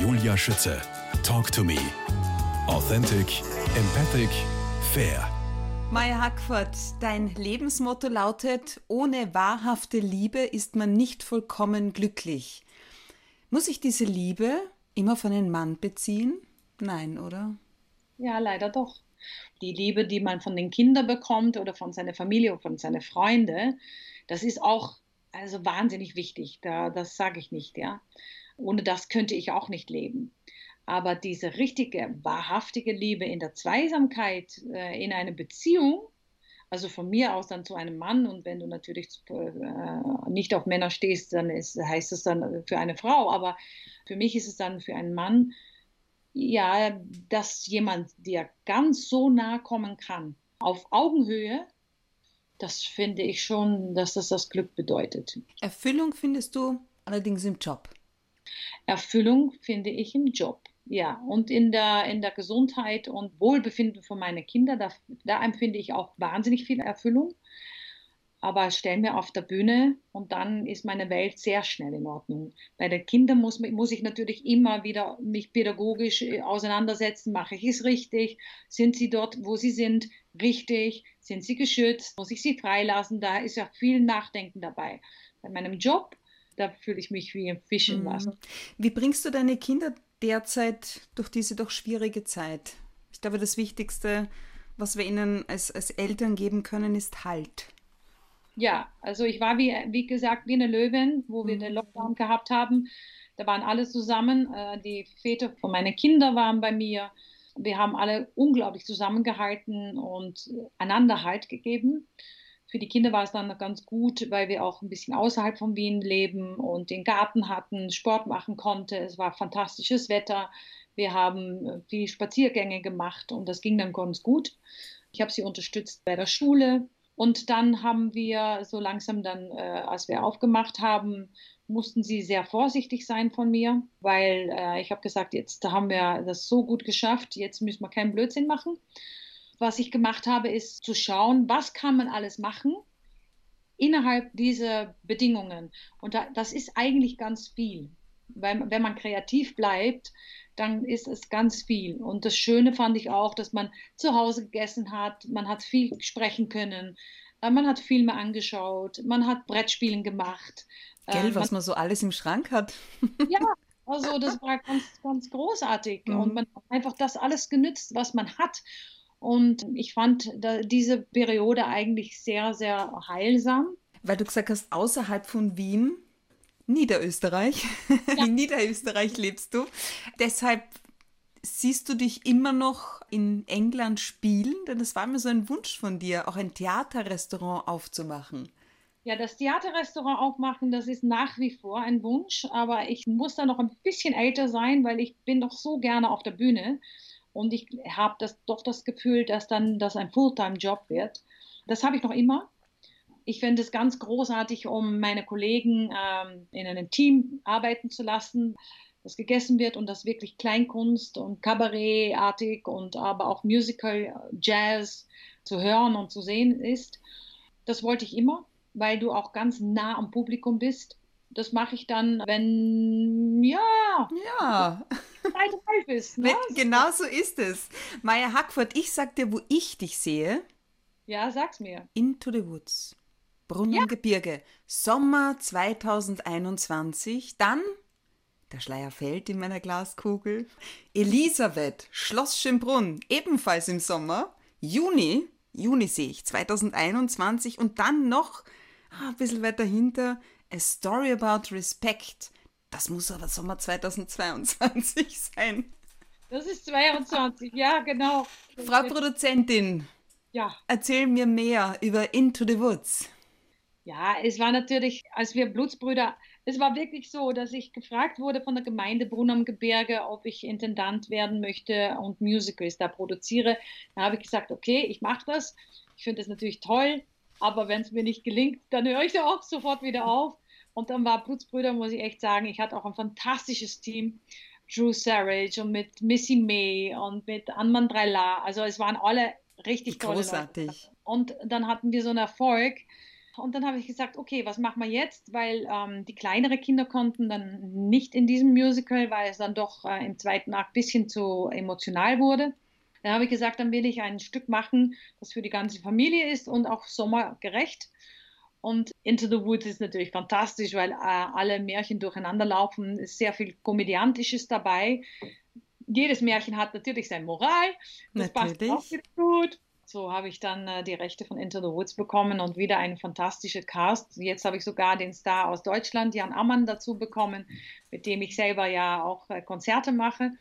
Julia Schütze. Talk to me. Authentic, empathic, fair. Maya Hackford, dein Lebensmotto lautet, ohne wahrhafte Liebe ist man nicht vollkommen glücklich. Muss ich diese Liebe immer von einem Mann beziehen? Nein, oder? Ja, leider doch. Die Liebe, die man von den Kindern bekommt oder von seiner Familie oder von seinen Freunden, das ist auch also wahnsinnig wichtig. Da, das sage ich nicht, ja. Ohne das könnte ich auch nicht leben. Aber diese richtige, wahrhaftige Liebe in der Zweisamkeit, äh, in einer Beziehung, also von mir aus dann zu einem Mann und wenn du natürlich äh, nicht auf Männer stehst, dann ist, heißt es dann für eine Frau, aber für mich ist es dann für einen Mann, ja, dass jemand dir ganz so nahe kommen kann, auf Augenhöhe, das finde ich schon, dass das das Glück bedeutet. Erfüllung findest du allerdings im Job. Erfüllung finde ich im Job. Ja, und in der, in der Gesundheit und Wohlbefinden von meinen Kindern, da, da empfinde ich auch wahnsinnig viel Erfüllung. Aber stell mir auf der Bühne und dann ist meine Welt sehr schnell in Ordnung. Bei den Kindern muss, muss ich natürlich immer wieder mich pädagogisch äh, auseinandersetzen. Mache ich es richtig? Sind sie dort, wo sie sind, richtig? Sind sie geschützt? Muss ich sie freilassen? Da ist ja viel Nachdenken dabei. Bei meinem Job, da fühle ich mich wie ein Fisch im mhm. Wasser. Wie bringst du deine Kinder derzeit durch diese doch schwierige Zeit? Ich glaube, das Wichtigste, was wir ihnen als, als Eltern geben können, ist Halt. Ja, also ich war wie, wie gesagt wie eine Löwin, wo wir mhm. den Lockdown gehabt haben. Da waren alle zusammen. Äh, die Väter von meinen Kindern waren bei mir. Wir haben alle unglaublich zusammengehalten und einander Halt gegeben. Für die Kinder war es dann ganz gut, weil wir auch ein bisschen außerhalb von Wien leben und den Garten hatten, Sport machen konnte. Es war fantastisches Wetter. Wir haben viel Spaziergänge gemacht und das ging dann ganz gut. Ich habe sie unterstützt bei der Schule. Und dann haben wir so langsam dann, äh, als wir aufgemacht haben, mussten sie sehr vorsichtig sein von mir, weil äh, ich habe gesagt, jetzt haben wir das so gut geschafft, jetzt müssen wir keinen Blödsinn machen was ich gemacht habe, ist zu schauen, was kann man alles machen innerhalb dieser Bedingungen. Und da, das ist eigentlich ganz viel. Weil, wenn man kreativ bleibt, dann ist es ganz viel. Und das Schöne fand ich auch, dass man zu Hause gegessen hat, man hat viel sprechen können, äh, man hat Filme angeschaut, man hat Brettspielen gemacht. Gell, äh, was man so alles im Schrank hat. Ja, also das war ganz, ganz großartig. Mhm. Und man hat einfach das alles genützt, was man hat. Und ich fand diese Periode eigentlich sehr, sehr heilsam. Weil du gesagt hast, außerhalb von Wien, Niederösterreich, ja. in Niederösterreich lebst du. Deshalb siehst du dich immer noch in England spielen? Denn es war mir so ein Wunsch von dir, auch ein Theaterrestaurant aufzumachen. Ja, das Theaterrestaurant aufmachen, das ist nach wie vor ein Wunsch, aber ich muss da noch ein bisschen älter sein, weil ich bin doch so gerne auf der Bühne. Und ich habe das, doch das Gefühl, dass dann das ein Fulltime-Job wird. Das habe ich noch immer. Ich finde es ganz großartig, um meine Kollegen ähm, in einem Team arbeiten zu lassen, das gegessen wird und das wirklich Kleinkunst und Kabarettartig und aber auch Musical, Jazz zu hören und zu sehen ist. Das wollte ich immer, weil du auch ganz nah am Publikum bist. Das mache ich dann, wenn, ja. Ja. Zeit reif ist. Ne? Genau so ist es. Maya Hackford, ich sag dir, wo ich dich sehe. Ja, sag's mir. Into the Woods. Brunnengebirge. Ja. Sommer 2021. Dann der Schleier fällt in meiner Glaskugel. Elisabeth, Schloss Schönbrunn, ebenfalls im Sommer. Juni, Juni sehe ich, 2021. Und dann noch ah, ein bisschen weiter hinter, A Story About Respect. Das muss aber Sommer 2022 sein. Das ist 22, ja, genau. Frau Produzentin, ja. erzähl mir mehr über Into the Woods. Ja, es war natürlich, als wir Blutsbrüder, es war wirklich so, dass ich gefragt wurde von der Gemeinde Brunn am Gebirge, ob ich Intendant werden möchte und Musicals da produziere. Da habe ich gesagt, okay, ich mache das. Ich finde das natürlich toll, aber wenn es mir nicht gelingt, dann höre ich da auch sofort wieder auf. Und dann war Blutsbrüder, muss ich echt sagen, ich hatte auch ein fantastisches Team. Drew Sarage und mit Missy May und mit Anman Drella. Also es waren alle richtig tolle Großartig. Leute. Und dann hatten wir so einen Erfolg. Und dann habe ich gesagt, okay, was machen wir jetzt? Weil ähm, die kleineren Kinder konnten dann nicht in diesem Musical, weil es dann doch äh, im zweiten Akt ein bisschen zu emotional wurde. Dann habe ich gesagt, dann will ich ein Stück machen, das für die ganze Familie ist und auch sommergerecht. Und Into the Woods ist natürlich fantastisch, weil äh, alle Märchen durcheinander laufen. Es ist sehr viel Komödiantisches dabei. Jedes Märchen hat natürlich seine Moral. Das natürlich. passt auch wieder gut. So habe ich dann äh, die Rechte von Into the Woods bekommen und wieder einen fantastischen Cast. Jetzt habe ich sogar den Star aus Deutschland, Jan Ammann, dazu bekommen, mit dem ich selber ja auch äh, Konzerte mache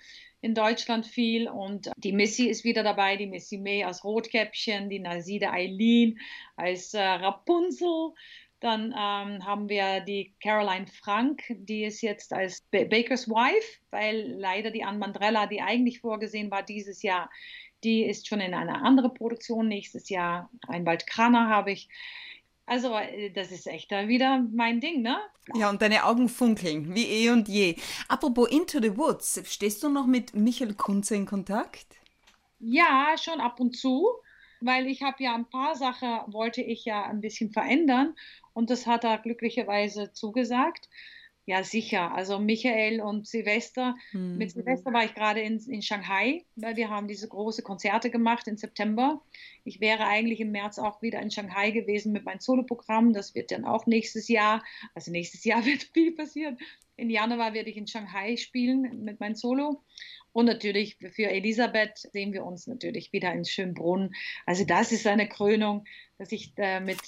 in Deutschland viel. Und die Missy ist wieder dabei, die Missy May als Rotkäppchen, die Naside Eileen als äh, Rapunzel. Dann ähm, haben wir die Caroline Frank, die ist jetzt als ba Baker's Wife, weil leider die Anne Mandrella, die eigentlich vorgesehen war dieses Jahr, die ist schon in einer anderen Produktion nächstes Jahr. Ein Kraner habe ich. Also, äh, das ist echt da wieder mein Ding, ne? Ja, und deine Augen funkeln, wie eh und je. Apropos Into the Woods, stehst du noch mit Michael Kunze in Kontakt? Ja, schon ab und zu, weil ich habe ja ein paar Sachen, wollte ich ja ein bisschen verändern und das hat er glücklicherweise zugesagt. Ja, sicher. Also Michael und Silvester. Mhm. Mit Silvester war ich gerade in, in Shanghai, weil wir haben diese große Konzerte gemacht im September. Ich wäre eigentlich im März auch wieder in Shanghai gewesen mit meinem Soloprogramm. Das wird dann auch nächstes Jahr. Also nächstes Jahr wird viel passieren. Im Januar werde ich in Shanghai spielen mit meinem Solo. Und natürlich für Elisabeth sehen wir uns natürlich wieder in Schönbrunn. Also das ist eine Krönung, dass ich äh, mit,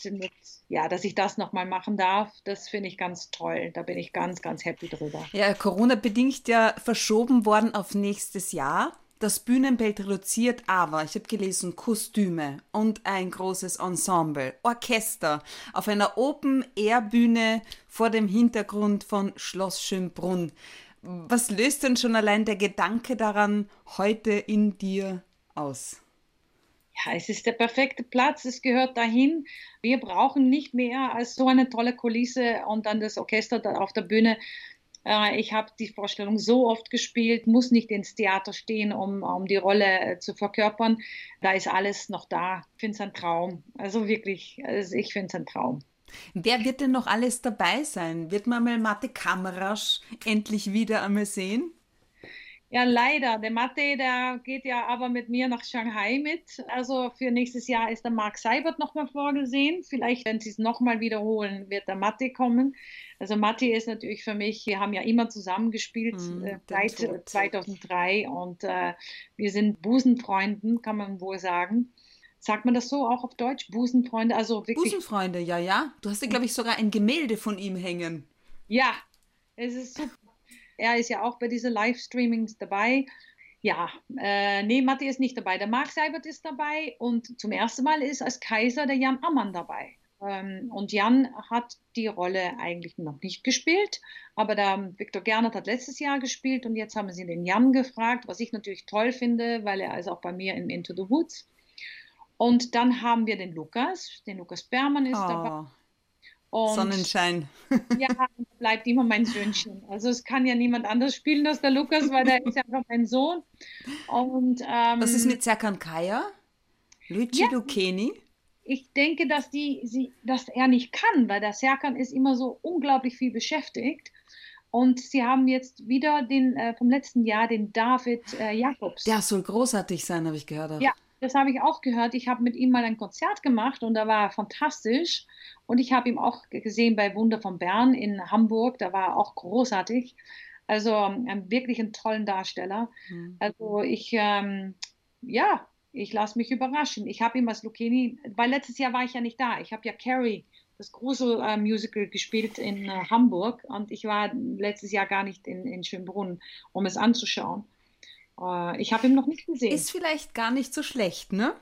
ja, dass ich das nochmal machen darf. Das finde ich ganz toll. Da bin ich ganz, ganz happy drüber. Ja, Corona bedingt ja verschoben worden auf nächstes Jahr. Das Bühnenbild reduziert, aber ich habe gelesen, Kostüme und ein großes Ensemble, Orchester auf einer Open-Air-Bühne vor dem Hintergrund von Schloss Schönbrunn. Was löst denn schon allein der Gedanke daran heute in dir aus? Ja, es ist der perfekte Platz, es gehört dahin. Wir brauchen nicht mehr als so eine tolle Kulisse und dann das Orchester da auf der Bühne. Äh, ich habe die Vorstellung so oft gespielt, muss nicht ins Theater stehen, um, um die Rolle äh, zu verkörpern. Da ist alles noch da. Ich finde es ein Traum. Also wirklich, also ich finde es ein Traum. Wer wird denn noch alles dabei sein? Wird man mal Mathe Kamerasch endlich wieder einmal sehen? Ja, leider. Der Mathe, der geht ja aber mit mir nach Shanghai mit. Also für nächstes Jahr ist der Mark Seibert nochmal vorgesehen. Vielleicht, wenn sie es nochmal wiederholen, wird der Mathe kommen. Also Mathe ist natürlich für mich, wir haben ja immer zusammengespielt mm, äh, seit 2003 und äh, wir sind Busenfreunden, kann man wohl sagen. Sagt man das so auch auf Deutsch? Busenfreunde, also wirklich. Busenfreunde, ja, ja. Du hast ja, glaube ich, sogar ein Gemälde von ihm hängen. Ja, es ist super. Er ist ja auch bei diesen Livestreamings dabei. Ja, äh, nee, Matti ist nicht dabei. Der Marc Seibert ist dabei und zum ersten Mal ist als Kaiser der Jan Ammann dabei. Ähm, und Jan hat die Rolle eigentlich noch nicht gespielt, aber der Viktor Gernert hat letztes Jahr gespielt und jetzt haben sie den Jan gefragt, was ich natürlich toll finde, weil er ist auch bei mir in Into the Woods. Und dann haben wir den Lukas, den Lukas Bermann ist oh. dabei. Und Sonnenschein. ja, bleibt immer mein Söhnchen. Also es kann ja niemand anders spielen als der Lukas, weil der ist ja einfach mein Sohn. Und, ähm, Was ist mit Serkan Kaya? Luigi ja, Lucchini? Ich denke, dass, die, sie, dass er nicht kann, weil der Serkan ist immer so unglaublich viel beschäftigt. Und sie haben jetzt wieder den äh, vom letzten Jahr den David äh, Jakobs. Der soll großartig sein, habe ich gehört. Ja, das habe ich auch gehört. Ich habe mit ihm mal ein Konzert gemacht und da war er fantastisch. Und ich habe ihn auch gesehen bei Wunder von Bern in Hamburg. Da war er auch großartig. Also ähm, wirklich ein tollen Darsteller. Mhm. Also ich, ähm, ja, ich lasse mich überraschen. Ich habe ihm als Lucchini, weil letztes Jahr war ich ja nicht da. Ich habe ja Carrie, das große äh, Musical, gespielt in äh, Hamburg und ich war letztes Jahr gar nicht in, in Schönbrunn, um es anzuschauen. Äh, ich habe ihn noch nicht gesehen. Ist vielleicht gar nicht so schlecht, ne?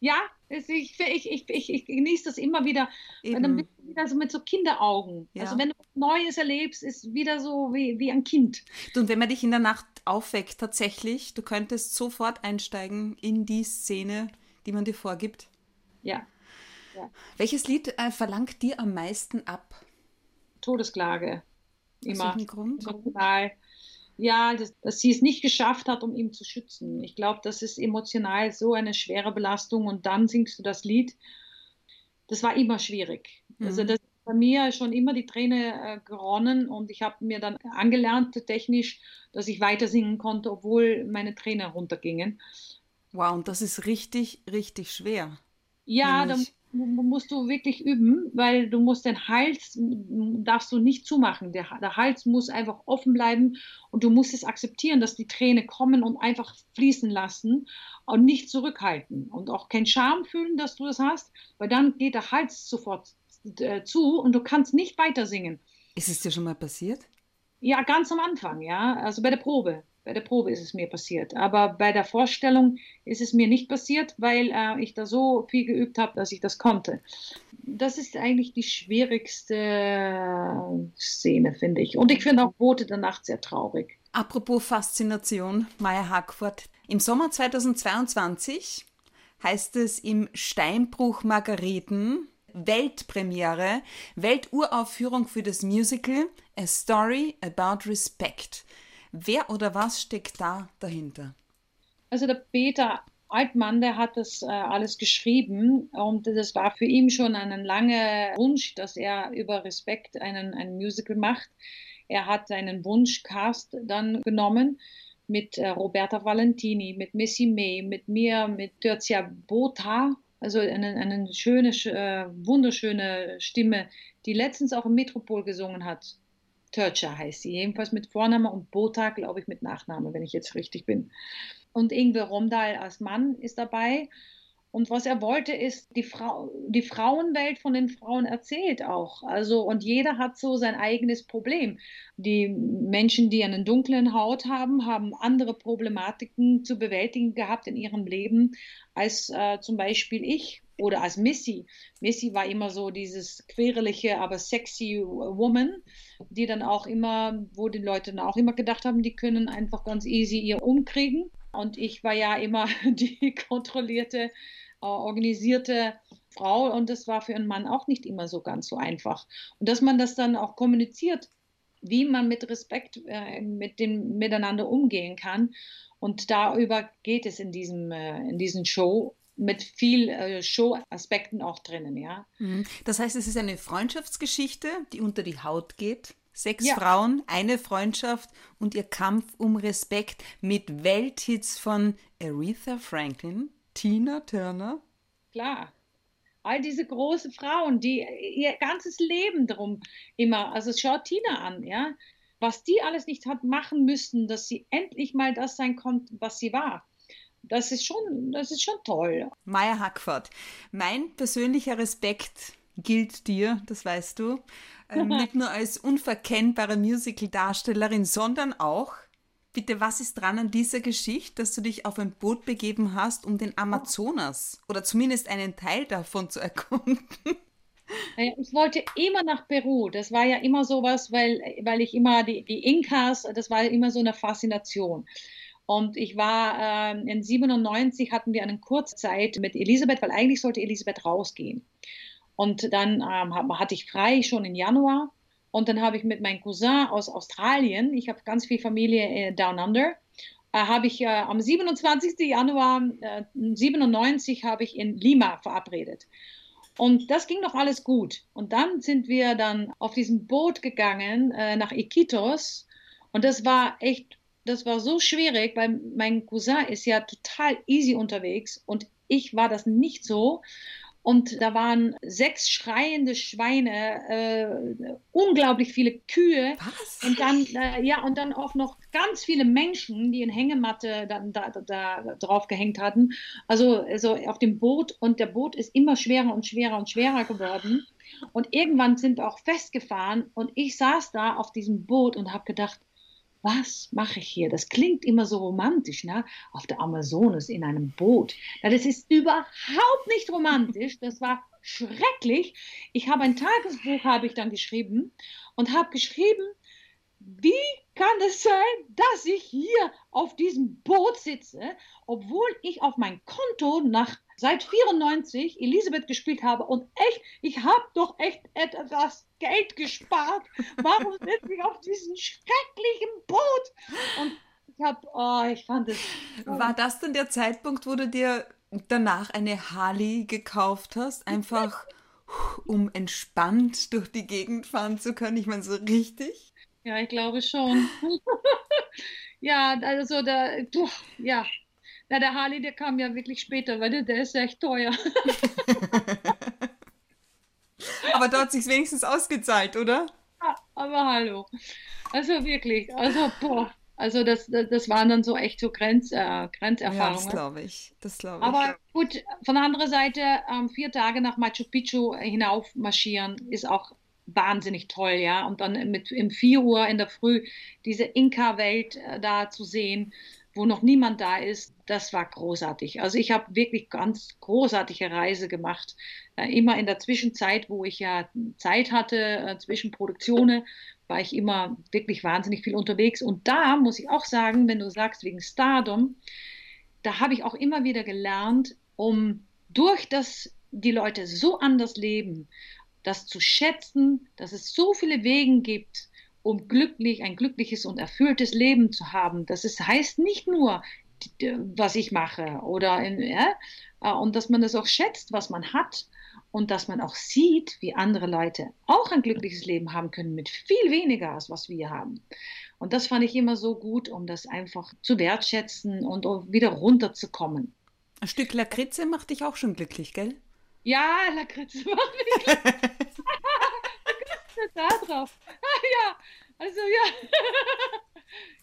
Ja, ich, ich, ich, ich, genieße das immer wieder. Eben. Dann bist du wieder so mit so Kinderaugen. Ja. Also wenn du was Neues erlebst, ist wieder so wie, wie ein Kind. Du, und wenn man dich in der Nacht aufweckt, tatsächlich, du könntest sofort einsteigen in die Szene, die man dir vorgibt. Ja. ja. Welches Lied äh, verlangt dir am meisten ab? Todesklage. Immer. Aus Grund? Total ja, dass, dass sie es nicht geschafft hat, um ihn zu schützen. Ich glaube, das ist emotional so eine schwere Belastung und dann singst du das Lied. Das war immer schwierig, Also das ist bei mir schon immer die Träne äh, geronnen und ich habe mir dann angelernt technisch, dass ich weiter singen konnte, obwohl meine Tränen runtergingen. Wow, und das ist richtig, richtig schwer. Ja, da Nämlich- musst du wirklich üben, weil du musst den Hals, darfst du nicht zumachen. Der, der Hals muss einfach offen bleiben und du musst es akzeptieren, dass die Tränen kommen und einfach fließen lassen und nicht zurückhalten. Und auch kein Scham fühlen, dass du das hast, weil dann geht der Hals sofort äh, zu und du kannst nicht weiter singen. Ist es dir schon mal passiert? Ja, ganz am Anfang, ja, also bei der Probe. Bei der Probe ist es mir passiert. Aber bei der Vorstellung ist es mir nicht passiert, weil äh, ich da so viel geübt habe, dass ich das konnte. Das ist eigentlich die schwierigste äh, Szene, finde ich. Und ich finde auch Boote der Nacht sehr traurig. Apropos Faszination, Maya Hackford. Im Sommer 2022 heißt es im Steinbruch Margareten Weltpremiere, Welturaufführung für das Musical A Story About Respect. Wer oder was steckt da dahinter? Also der Peter Altmann, der hat das äh, alles geschrieben und das war für ihn schon ein langer Wunsch, dass er über Respekt einen, ein Musical macht. Er hat seinen Wunschcast dann genommen mit äh, Roberta Valentini, mit Missy May, mit mir, mit Tertia Bota, also eine, eine schöne, äh, wunderschöne Stimme, die letztens auch im Metropol gesungen hat. Törtscher heißt sie, jedenfalls mit Vorname und Bota, glaube ich, mit Nachname, wenn ich jetzt richtig bin. Und Ingwer Romdahl als Mann ist dabei. Und was er wollte, ist die, Frau, die Frauenwelt von den Frauen erzählt auch. Also, und jeder hat so sein eigenes Problem. Die Menschen, die eine dunkle Haut haben, haben andere Problematiken zu bewältigen gehabt in ihrem Leben als äh, zum Beispiel ich oder als Missy. Missy war immer so dieses querelige, aber sexy Woman, die dann auch immer, wo die Leute dann auch immer gedacht haben, die können einfach ganz easy ihr umkriegen. Und ich war ja immer die kontrollierte, äh, organisierte Frau und das war für einen Mann auch nicht immer so ganz so einfach. Und dass man das dann auch kommuniziert, wie man mit Respekt äh, mit dem miteinander umgehen kann. Und darüber geht es in diesem äh, in diesen Show mit viel äh, Show-Aspekten auch drinnen, ja. Das heißt, es ist eine Freundschaftsgeschichte, die unter die Haut geht. Sechs Ja. Frauen, eine Freundschaft und ihr Kampf um Respekt mit Welthits von Aretha Franklin, Tina Turner. Klar. All diese großen Frauen, die ihr ganzes Leben drum immer, also schaut Tina an, ja, was die alles nicht hat machen müssen, dass sie endlich mal das sein konnte, was sie war. Das ist schon, das ist schon toll. Maya Hackford, mein persönlicher Respekt gilt dir, das weißt du, ähm, nicht nur als unverkennbare Musical-Darstellerin, sondern auch, bitte, was ist dran an dieser Geschichte, dass du dich auf ein Boot begeben hast, um den Amazonas oder zumindest einen Teil davon zu erkunden? Naja, ich wollte immer nach Peru. Das war ja immer sowas, weil, weil ich immer die, die Inkas, das war immer so eine Faszination. Und ich war ähm, in 97 hatten wir eine Kurzzeit mit Elisabeth, weil eigentlich sollte Elisabeth rausgehen. Und dann ähm, hatte ich frei schon im Januar. Und dann habe ich mit meinem Cousin aus Australien, ich habe ganz viel Familie äh, Down Under, äh, habe ich äh, am 27. Januar äh, 97 habe ich in Lima verabredet. Und das ging noch alles gut. Und dann sind wir dann auf diesem Boot gegangen äh, nach Iquitos. Und das war echt, das war so schwierig, weil mein Cousin ist ja total easy unterwegs und ich war das nicht so. Und da waren sechs schreiende Schweine, äh, unglaublich viele Kühe. Was? Und dann, äh, ja, und dann auch noch ganz viele Menschen, die in Hängematte dann da, da, da drauf gehängt hatten. Also, also auf dem Boot und der Boot ist immer schwerer und schwerer und schwerer geworden. Und irgendwann sind wir auch festgefahren und ich saß da auf diesem Boot und habe gedacht, was mache ich hier? Das klingt immer so romantisch, ne? Auf der Amazonas in einem Boot. Na, das ist überhaupt nicht romantisch. Das war schrecklich. Ich habe ein Tagesbuch, habe ich dann geschrieben und habe geschrieben, wie kann es sein, dass ich hier auf diesem Boot sitze, obwohl ich auf mein Konto nach seit 94 Elisabeth gespielt habe und echt, ich habe doch echt etwas Geld gespart. Warum sitze ich auf diesem schrecklichen Boot? Und ich habe, oh, ich fand es. War das dann der Zeitpunkt, wo du dir danach eine Harley gekauft hast? Einfach um entspannt durch die Gegend fahren zu können? Ich meine, so richtig? Ja, ich glaube schon. ja, also da, ja. Na, der Harley, der kam ja wirklich später, weil der, der ist echt teuer. aber da hat sich wenigstens ausgezahlt, oder? Ja, aber hallo. Also wirklich, also boah. Also das, das waren dann so echt so Grenz, äh, Grenzerfahrungen. Ja, das glaube ich. Das glaube ich. Aber gut, von der anderen Seite, ähm, vier Tage nach Machu Picchu hinauf marschieren ist auch wahnsinnig toll, ja. Und dann mit im 4 Uhr in der Früh diese Inka-Welt äh, da zu sehen, wo noch niemand da ist, das war großartig. Also ich habe wirklich ganz großartige Reise gemacht. Äh, immer in der Zwischenzeit, wo ich ja Zeit hatte äh, zwischen Produktionen, war ich immer wirklich wahnsinnig viel unterwegs. Und da muss ich auch sagen, wenn du sagst wegen Stardom, da habe ich auch immer wieder gelernt, um durch das die Leute so anders leben, das zu schätzen, dass es so viele Wege gibt, um glücklich, ein glückliches und erfülltes Leben zu haben. Das ist, heißt nicht nur, was ich mache oder in, ja, äh, und dass man das auch schätzt, was man hat und dass man auch sieht, wie andere Leute auch ein glückliches Leben haben können mit viel weniger als was wir haben. Und das fand ich immer so gut, um das einfach zu wertschätzen und wieder runterzukommen. Ein Stück Lakritze macht dich auch schon glücklich, gell? Ja, Lakritze macht mich glücklich. da drauf. Ah, ja, also ja.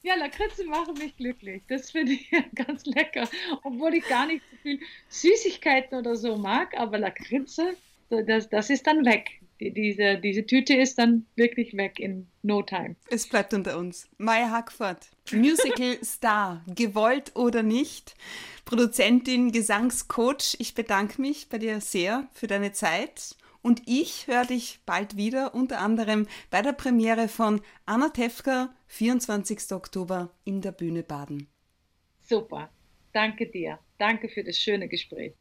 Ja, Lakritze machen mich glücklich. Das finde ich ganz lecker. Obwohl ich gar nicht so viel Süßigkeiten oder so mag, aber Lakritze, das, das ist dann weg. Die, diese, diese Tüte ist dann wirklich weg in no time. Es bleibt unter uns. Maya Hackford, Musical Star, gewollt oder nicht, Produzentin, Gesangscoach. Ich bedanke mich bei dir sehr für deine Zeit und ich höre dich bald wieder, unter anderem bei der Premiere von Anna Tefka, 24. Oktober in der Bühne Baden. Super. Danke dir. Danke für das schöne Gespräch.